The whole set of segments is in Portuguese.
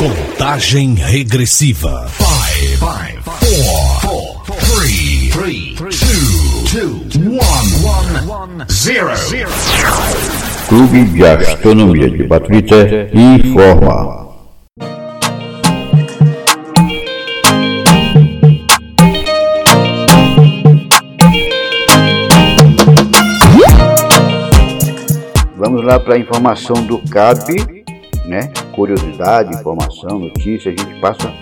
Contagem regressiva. 5, 4, 3, 2, 1, 0. Clube de Astronomia de Baturité informa. Vamos lá para a informação do CAB, né? Curiosidade, informação, notícia, a gente passa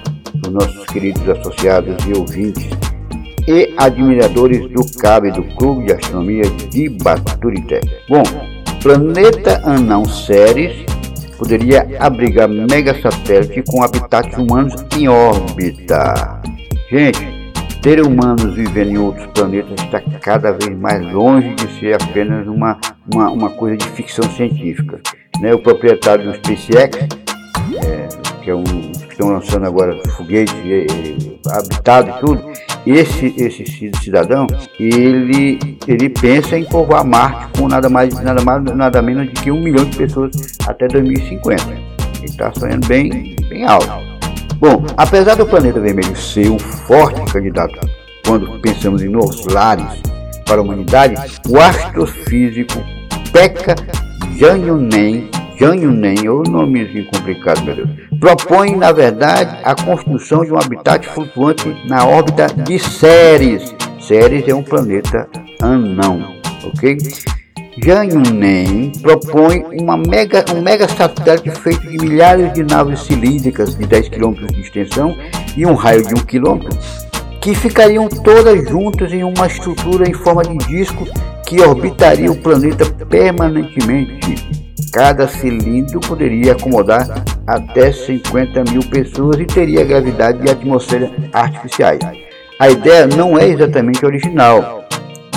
para os nossos queridos associados e ouvintes e admiradores do CAB, do Clube de Astronomia de Baturité. Bom, planeta Anão Ceres poderia abrigar megasatélite com habitats humanos em órbita. Gente, ter humanos vivendo em outros planetas está cada vez mais longe de ser apenas uma, uma, uma coisa de ficção científica. Né? O proprietário do SpaceX, é, que é um que estão lançando agora foguetes é, é, habitados e tudo, esse, esse cidadão, ele, ele pensa em povoar Marte com nada mais, nada mais, nada menos de que um milhão de pessoas até 2050. Ele está sonhando bem, bem alto. Bom, apesar do planeta vermelho ser um forte candidato quando pensamos em novos lares para a humanidade, o astrofísico Pekka Janyunen, Janyunen, ou nomezinho complicado, meu Deus, propõe, na verdade, a construção de um habitat flutuante na órbita de Ceres. Ceres é um planeta anão, ok? Janyunen propõe uma mega, um mega satélite feito de milhares de naves cilíndricas de 10 km de extensão e um raio de 1 km, que ficariam todas juntas em uma estrutura em forma de disco que orbitaria o planeta permanentemente. Cada cilindro poderia acomodar até 50 mil pessoas e teria gravidade e atmosfera artificiais. A ideia não é exatamente original,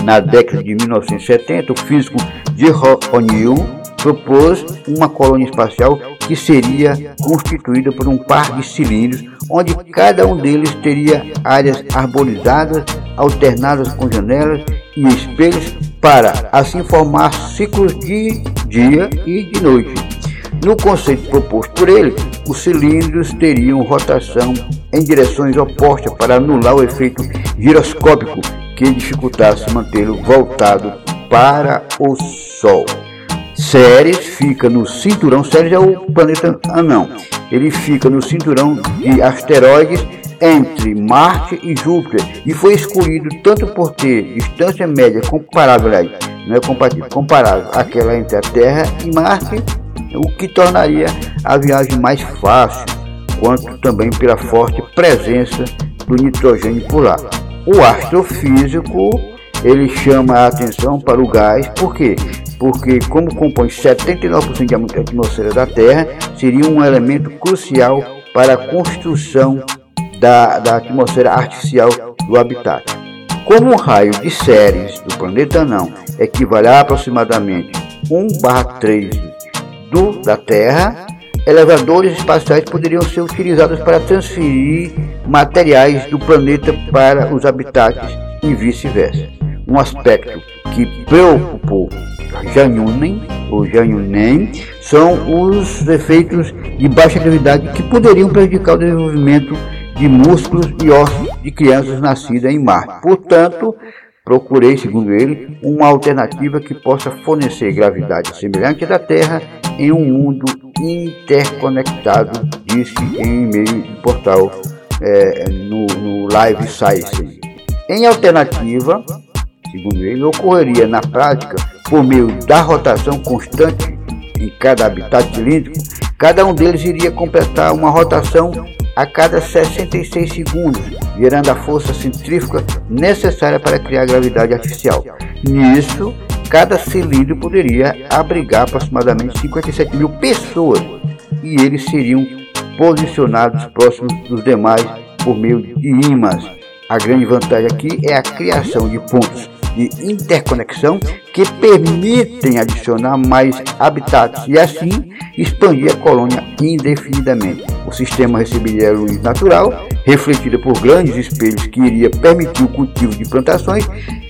na década de 1970, o físico Jerome O'Neill propôs uma colônia espacial que seria constituída por um par de cilindros, onde cada um deles teria áreas arborizadas, alternadas com janelas e espelhos, para assim formar ciclos de dia e de noite. No conceito proposto por ele, os cilindros teriam rotação em direções opostas para anular o efeito giroscópico que dificultasse mantê-lo voltado para o Sol. Ceres fica no cinturão, Ceres é o planeta anão, ele fica no cinturão de asteroides entre Marte e Júpiter e foi escolhido tanto por ter distância média comparável, não é compatível, comparável àquela entre a Terra e Marte, o que tornaria a viagem mais fácil, quanto também pela forte presença do nitrogênio por lá. O astrofísico ele chama a atenção para o gás, por quê? Porque como compõe 79% da atmosfera da Terra, seria um elemento crucial para a construção da, da atmosfera artificial do habitat. Como o raio de Ceres do planeta não equivale a aproximadamente 1/3 do da Terra, elevadores espaciais poderiam ser utilizados para transferir materiais do planeta para os habitats e vice-versa. Um aspecto que preocupou Janyunen ou Janyunen são os efeitos de baixa gravidade que poderiam prejudicar o desenvolvimento de músculos e ossos de crianças nascidas em Marte. Portanto, procurei, segundo ele, uma alternativa que possa fornecer gravidade semelhante à da Terra em um mundo interconectado, disse em e-mail do portal é, no, no Live Science. Em alternativa, segundo ele, ocorreria na prática por meio da rotação constante em cada habitat cilíndrico, cada um deles iria completar uma rotação a cada 66 segundos, gerando a força centrífuga necessária para criar gravidade artificial. Nisso, cada cilindro poderia abrigar aproximadamente 57 mil pessoas e eles seriam posicionados próximos dos demais por meio de ímãs. A grande vantagem aqui é a criação de pontos de interconexão que permitem adicionar mais habitats e assim expandir a colônia indefinidamente. O sistema receberia luz natural, refletida por grandes espelhos que iria permitir o cultivo de plantações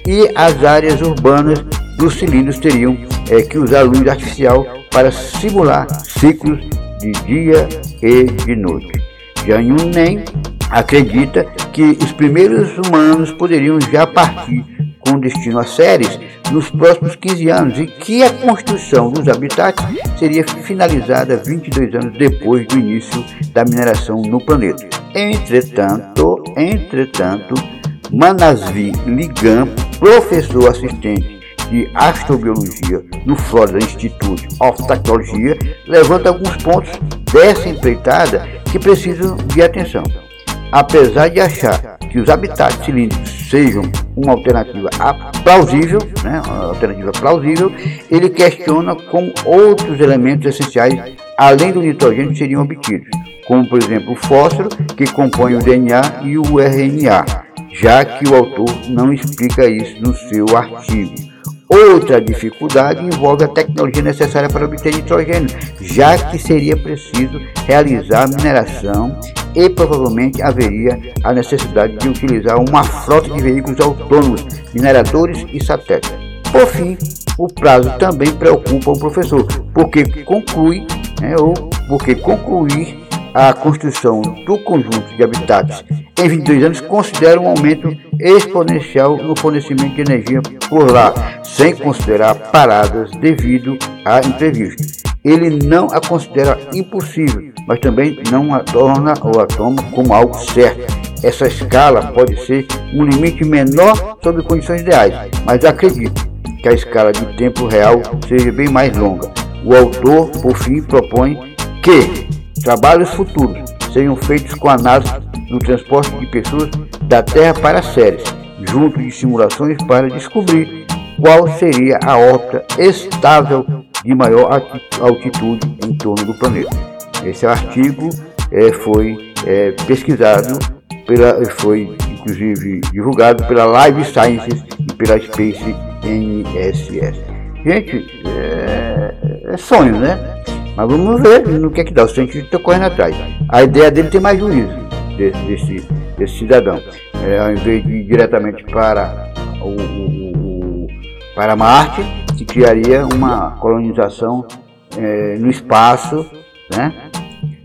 e as áreas urbanas dos cilindros teriam é, que usar luz artificial para simular ciclos de dia e de noite. Jean Yunen acredita que os primeiros humanos poderiam já partir com destino a séries nos próximos 15 anos e que a construção dos habitats seria finalizada 22 anos depois do início da mineração no planeta. Entretanto, entretanto, Manasvi Ligam, professor assistente de Astrobiologia no Florida Institute of Technology, levanta alguns pontos dessa empreitada que precisam de atenção. Apesar de achar que os habitats cilíndricos sejam uma alternativa plausível, né, uma alternativa plausível, ele questiona como outros elementos essenciais, além do nitrogênio, seriam obtidos, como por exemplo o fósforo, que compõe o DNA e o RNA, já que o autor não explica isso no seu artigo. Outra dificuldade envolve a tecnologia necessária para obter nitrogênio, já que seria preciso realizar mineração e provavelmente haveria a necessidade de utilizar uma frota de veículos autônomos, mineradores e satélites. Por fim, o prazo também preocupa o professor, porque conclui, né, ou porque concluir a construção do conjunto de habitats em 22 anos considera um aumento exponencial no fornecimento de energia por lá, sem considerar paradas devido a imprevistos. Ele não a considera impossível, mas também não a torna ou a toma como algo certo. Essa escala pode ser um limite menor sob condições ideais, mas acredito que a escala de tempo real seja bem mais longa. O autor, por fim, propõe que trabalhos futuros sejam feitos com análise do transporte de pessoas da Terra para a Ceres, junto de simulações para descobrir qual seria a órbita estável de maior altitude em torno do planeta. Esse artigo é, foi é, pesquisado, pela, foi inclusive divulgado pela Live Sciences e pela Space NSS. Gente, é, é sonho, né? Mas vamos ver no que é que dá. O cientista está correndo atrás. A ideia dele tem mais juízo, desse, desse, cidadão. É, ao invés de ir diretamente para, o, o, o, para Marte, se criaria uma colonização é, no espaço, né?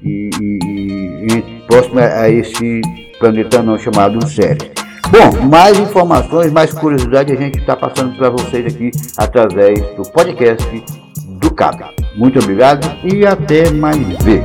E, e, e, próximo a esse planeta não chamado Ceres. Bom, mais informações, mais curiosidade a gente está passando para vocês aqui através do podcast do CAP. Muito obrigado e até mais ver.